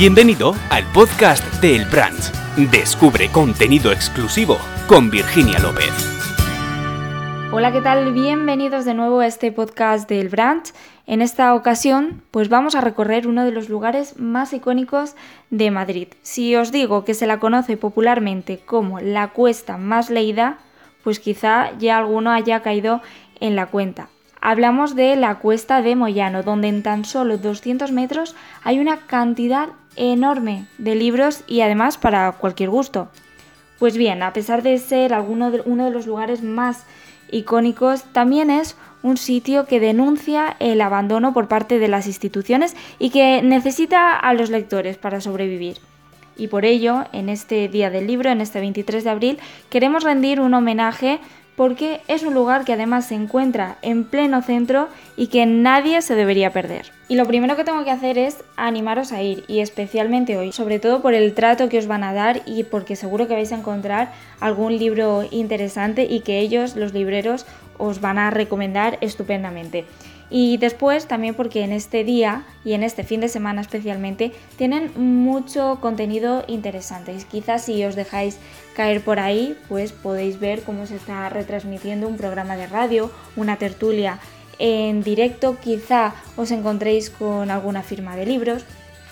Bienvenido al podcast de El Branch. Descubre contenido exclusivo con Virginia López. Hola, ¿qué tal? Bienvenidos de nuevo a este podcast del Branch. En esta ocasión, pues vamos a recorrer uno de los lugares más icónicos de Madrid. Si os digo que se la conoce popularmente como la cuesta más leída, pues quizá ya alguno haya caído en la cuenta. Hablamos de la cuesta de Moyano, donde en tan solo 200 metros hay una cantidad enorme de libros y además para cualquier gusto. Pues bien, a pesar de ser alguno de, uno de los lugares más icónicos, también es un sitio que denuncia el abandono por parte de las instituciones y que necesita a los lectores para sobrevivir. Y por ello, en este Día del Libro, en este 23 de abril, queremos rendir un homenaje porque es un lugar que además se encuentra en pleno centro y que nadie se debería perder. Y lo primero que tengo que hacer es animaros a ir, y especialmente hoy, sobre todo por el trato que os van a dar y porque seguro que vais a encontrar algún libro interesante y que ellos, los libreros, os van a recomendar estupendamente. Y después también porque en este día y en este fin de semana especialmente tienen mucho contenido interesante. Y quizás si os dejáis caer por ahí, pues podéis ver cómo se está retransmitiendo un programa de radio, una tertulia en directo, quizá os encontréis con alguna firma de libros.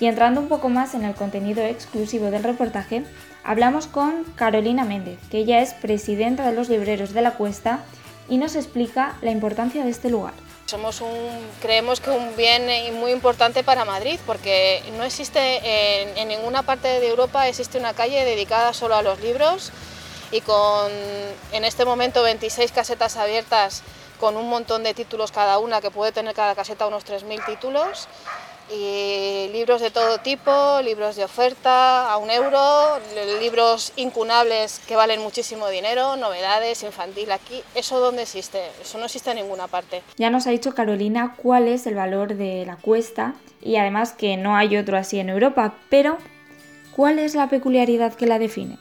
Y entrando un poco más en el contenido exclusivo del reportaje, hablamos con Carolina Méndez, que ella es presidenta de los libreros de la Cuesta y nos explica la importancia de este lugar. Somos un, creemos que un bien muy importante para Madrid porque no existe en, ninguna parte de Europa existe una calle dedicada solo a los libros y con en este momento 26 casetas abiertas con un montón de títulos cada una que puede tener cada caseta unos 3.000 títulos y libros de todo tipo, libros de oferta a un euro, libros incunables que valen muchísimo dinero, novedades, infantil aquí, ¿eso dónde existe? Eso no existe en ninguna parte. Ya nos ha dicho Carolina cuál es el valor de la cuesta y además que no hay otro así en Europa, pero ¿cuál es la peculiaridad que la define?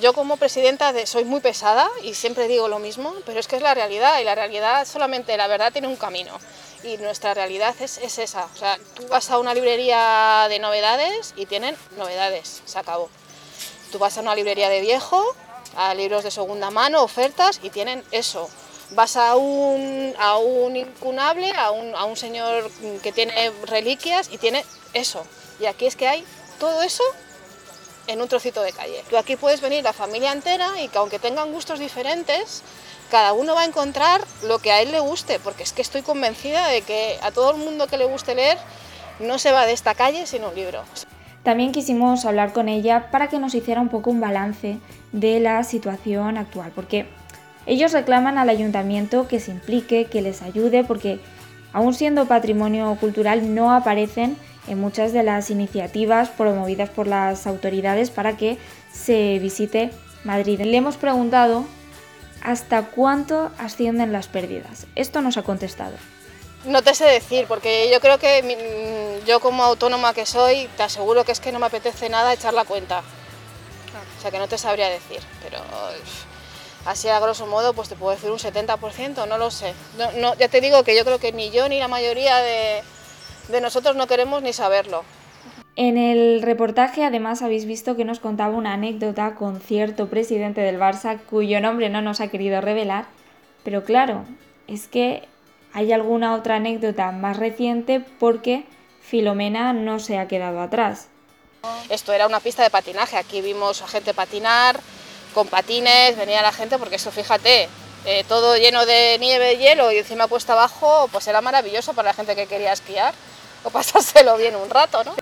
Yo como presidenta soy muy pesada y siempre digo lo mismo, pero es que es la realidad y la realidad solamente, la verdad tiene un camino y nuestra realidad es, esa. O sea, tú vas a una librería de novedades y tienen novedades, se acabó. Tú vas a una librería de viejo, a libros de segunda mano, ofertas y tienen eso. Vas a un, a un incunable, a un, a un señor que tiene reliquias y tiene eso. Y aquí es que hay todo eso en un trocito de calle. Tú aquí puedes venir la familia entera y que aunque tengan gustos diferentes, cada uno va a encontrar lo que a él le guste, porque es que estoy convencida de que a todo el mundo que le guste leer no se va de esta calle sin un libro. También quisimos hablar con ella para que nos hiciera un poco un balance de la situación actual, porque ellos reclaman al ayuntamiento que se implique, que les ayude, porque aún siendo patrimonio cultural no aparecen en muchas de las iniciativas promovidas por las autoridades para que se visite Madrid. Le hemos preguntado ¿hasta cuánto ascienden las pérdidas? Esto nos ha contestado. No te sé decir, porque yo creo que yo como autónoma que soy, te aseguro que es que no me apetece nada echar la cuenta. O sea que no te sabría decir, pero así a grosso modo pues te puedo decir un 70%, no lo sé. ya te digo que yo creo que ni yo ni la mayoría de nosotros no queremos ni saberlo. En el reportaje además habéis visto que nos contaba una anécdota con cierto presidente del Barça cuyo nombre no nos ha querido revelar, pero claro, es que hay alguna otra anécdota más reciente porque Filomena no se ha quedado atrás. Esto era una pista de patinaje, aquí vimos a gente patinar con patines, venía la gente porque eso fíjate, eh, todo lleno de nieve y hielo y encima puesta abajo, pues era maravilloso para la gente que quería esquiar o pasárselo bien un rato, ¿no?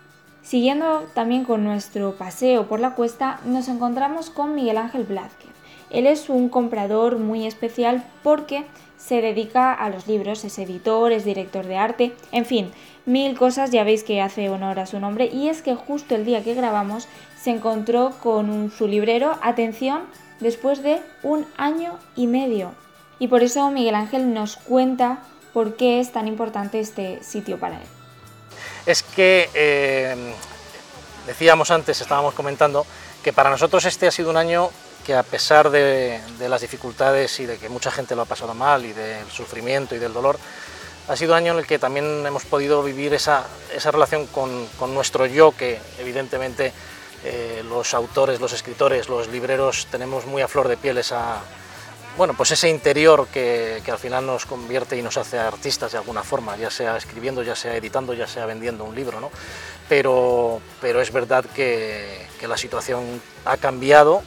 Siguiendo también con nuestro paseo por la cuesta, nos encontramos con Miguel Ángel Blázquez. Él es un comprador muy especial porque se dedica a los libros, es editor, es director de arte, en fin, mil cosas, ya veis que hace honor a su nombre, y es que justo el día que grabamos se encontró con un, su librero, atención, después de un año y medio. Y por eso Miguel Ángel nos cuenta por qué es tan importante este sitio para él es que, eh, decíamos antes, estábamos comentando, que para nosotros este ha sido un año que a pesar de, las dificultades y de que mucha gente lo ha pasado mal y del sufrimiento y del dolor, ha sido un año en el que también hemos podido vivir esa, esa relación con, con, nuestro yo, que evidentemente eh, los autores, los escritores, los libreros tenemos muy a flor de piel esa, bueno, pues ese interior que, que, al final nos convierte y nos hace artistas de alguna forma, ya sea escribiendo, ya sea editando, ya sea vendiendo un libro, ¿no? Pero, pero es verdad que, la situación ha cambiado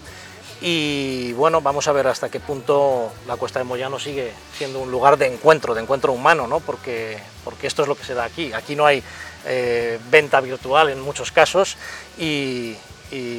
y bueno, vamos a ver hasta qué punto la Cuesta de Moyano sigue siendo un lugar de encuentro, de encuentro humano, ¿no? porque, porque esto es lo que se da aquí. Aquí no hay eh, venta virtual en muchos casos y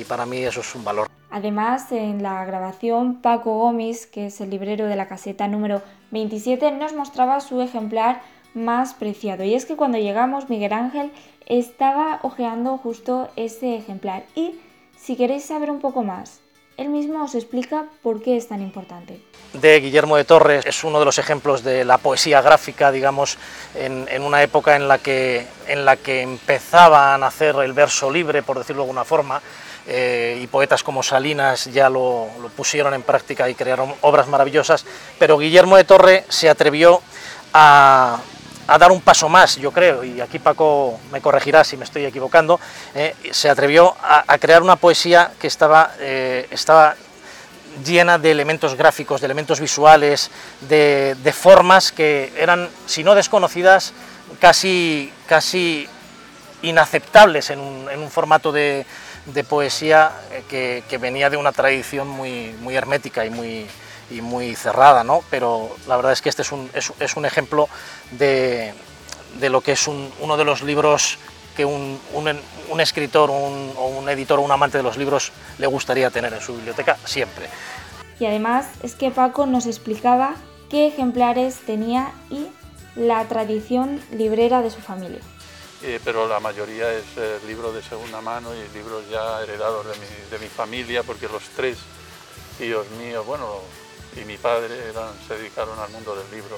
para mí eso es un valor. Además, en la grabación, Paco Gómez, que es el librero de la caseta número 27, nos mostraba su ejemplar más preciado. Y es que cuando llegamos, Miguel Ángel estaba hojeando justo ese ejemplar. Y si queréis saber un poco más él mismo os explica por qué es tan importante. De Guillermo de Torres es uno de los ejemplos de la poesía gráfica, digamos, en, en una época en la, que, en la que empezaba a nacer el verso libre, por decirlo de alguna forma, eh, y poetas como Salinas ya lo, pusieron en práctica y crearon obras maravillosas, pero Guillermo de Torres se atrevió a, dar un paso más, yo creo, y aquí Paco me corregirá si me estoy equivocando, eh, se atrevió a, a, crear una poesía que estaba, eh, estaba llena de elementos gráficos, de elementos visuales, de, de, formas que eran, si no desconocidas, casi, casi inaceptables en un, en un formato de, de poesía eh, que, venía de una tradición muy, muy hermética y muy, y muy cerrada, ¿no? pero la verdad es que este es un, es, un ejemplo de, de, lo que es un, uno de los libros que un, un, un escritor un, o un editor o un amante de los libros le gustaría tener en su biblioteca siempre. Y además es que Paco nos explicaba qué ejemplares tenía y la tradición librera de su familia. Eh, pero la mayoría es eh, libros de segunda mano y libros ya heredados de mi, de mi familia, porque los tres tíos míos, bueno, y mi padre eran, se dedicaron al mundo del libro.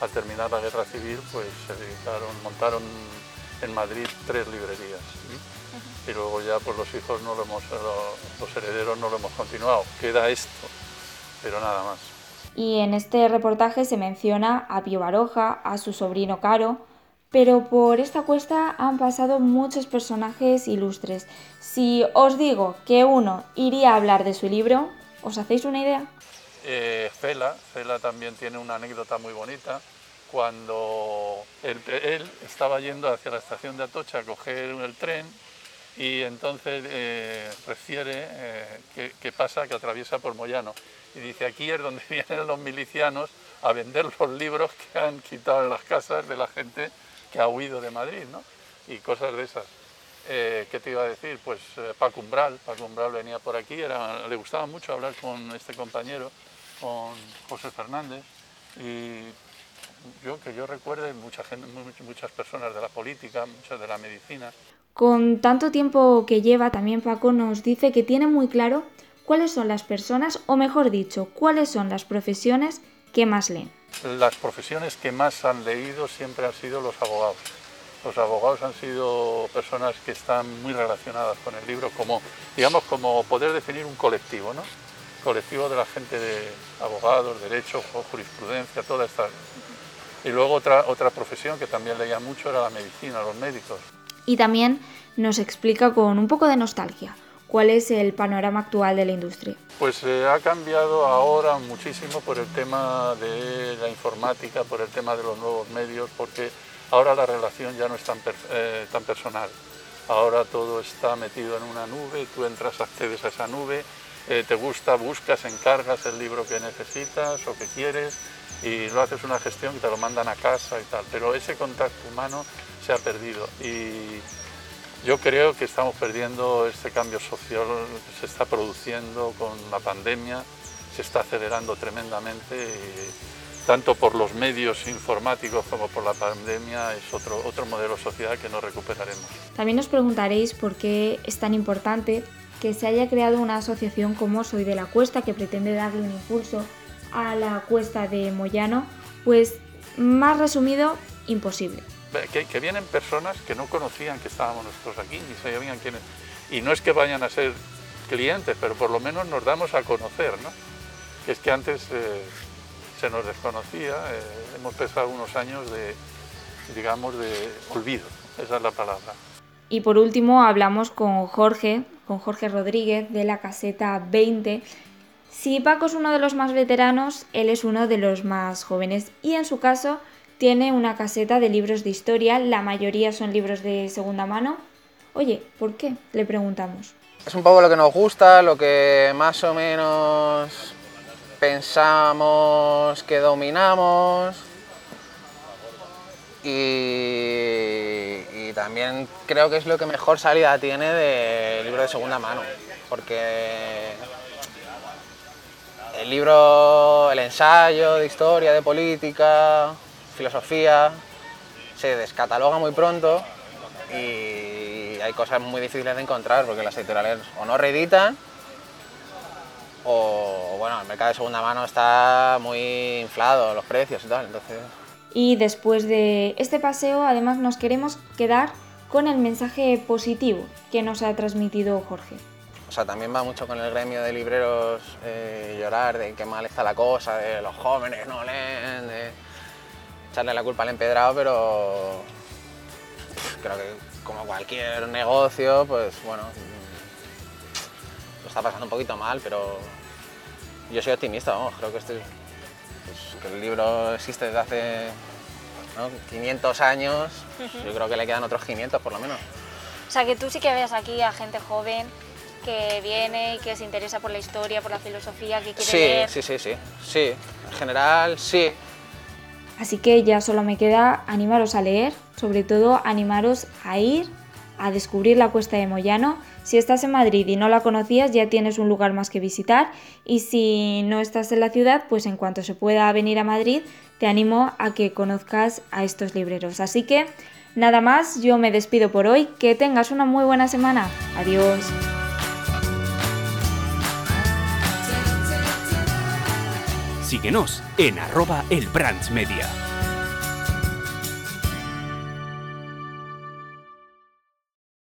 Al terminar la guerra civil, pues se dedicaron, montaron en Madrid tres librerías. ¿sí? Y luego ya pues los hijos no lo hemos, los herederos no lo hemos continuado. Queda esto, pero nada más. Y en este reportaje se menciona a Pío Baroja, a su sobrino Caro, pero por esta cuesta han pasado muchos personajes ilustres. Si os digo que uno iría a hablar de su libro, ¿os hacéis una idea? Eh, Fela, Fela también tiene una anécdota muy bonita. Cuando él, él, estaba yendo hacia la estación de Atocha a coger el tren y entonces eh, refiere eh, que, que, pasa, que atraviesa por Moyano. Y dice, aquí es donde vienen los milicianos a vender los libros que han quitado en las casas de la gente que ha huido de Madrid, ¿no? Y cosas de esas. Eh, ¿Qué te iba a decir? Pues eh, Paco Umbral, Paco Umbral venía por aquí, le gustaba mucho hablar con este compañero, con José Fernández, y yo que yo recuerde mucha muchas personas de la política, muchas de la medicina. Con tanto tiempo que lleva, también Paco nos dice que tiene muy claro cuáles son las personas, o mejor dicho, cuáles son las profesiones que más leen. Las profesiones que más han leído siempre han sido los abogados. Los abogados han sido personas que están muy relacionadas con el libro, como, digamos, como poder definir un colectivo, ¿no? colectivo de la gente de abogados, derecho, jurisprudencia, toda esta. Y luego otra, otra profesión que también leía mucho era la medicina, los médicos. Y también nos explica con un poco de nostalgia cuál es el panorama actual de la industria. Pues eh, ha cambiado ahora muchísimo por el tema de la informática, por el tema de los nuevos medios, porque ahora la relación ya no es tan, per, eh, tan personal. Ahora todo está metido en una nube, tú entras, accedes a esa nube, eh, te gusta, buscas, encargas el libro que necesitas o que quieres y lo haces una gestión y te lo mandan a casa y tal. Pero ese contacto humano se ha perdido y yo creo que estamos perdiendo este cambio social que se está produciendo con la pandemia, se está acelerando tremendamente tanto por los medios informáticos como por la pandemia es otro, otro modelo de sociedad que no recuperaremos. También nos preguntaréis por qué es tan importante que se haya creado una asociación como Soy de la Cuesta que pretende darle un impulso a la cuesta de Moyano, pues más resumido, imposible que, vienen personas que no conocían que estábamos nosotros aquí, ni sabían quiénes. Y no es que vayan a ser clientes, pero por lo menos nos damos a conocer, ¿no? Que es que antes eh, se nos desconocía, eh, hemos pasado unos años de, digamos, de olvido. Esa es la palabra. Y por último hablamos con Jorge, con Jorge Rodríguez de la caseta 20. Si Paco es uno de los más veteranos, él es uno de los más jóvenes y en su caso tiene una caseta de libros de historia, la mayoría son libros de segunda mano. Oye, ¿por qué? Le preguntamos. Es un poco lo que nos gusta, lo que más o menos pensamos que dominamos y, también creo que es lo que mejor salida tiene de libro de segunda mano, porque el libro, el ensayo de historia, de política, filosofía, se descataloga muy pronto y hay cosas muy difíciles de encontrar porque las editoriales o no reeditan o bueno, el mercado de segunda mano está muy inflado, los precios y tal, entonces... Y después de este paseo, además nos queremos quedar con el mensaje positivo que nos ha transmitido Jorge. O sea, también va mucho con el gremio de libreros eh, llorar de qué mal está la cosa, de los jóvenes no leen, de echarle la culpa al empedrado, pero creo que como cualquier negocio, pues bueno, lo está pasando un poquito mal, pero yo soy optimista, vamos, creo que, este, pues, que el libro existe desde hace 500 años, yo creo que le quedan otros 500 por lo menos. O sea, que tú sí que ves aquí a gente joven que viene y que se interesa por la historia, por la filosofía, que quiere sí, leer. Sí, sí, sí, sí, en general sí. Así que ya solo me queda animaros a leer, sobre todo animaros a ir a descubrir la Cuesta de Moyano. Si estás en Madrid y no la conocías, ya tienes un lugar más que visitar. Y si no estás en la ciudad, pues en cuanto se pueda venir a Madrid, te animo a que conozcas a estos libreros. Así que nada más, yo me despido por hoy. Que tengas una muy buena semana. Adiós. Síguenos en arroba el Media.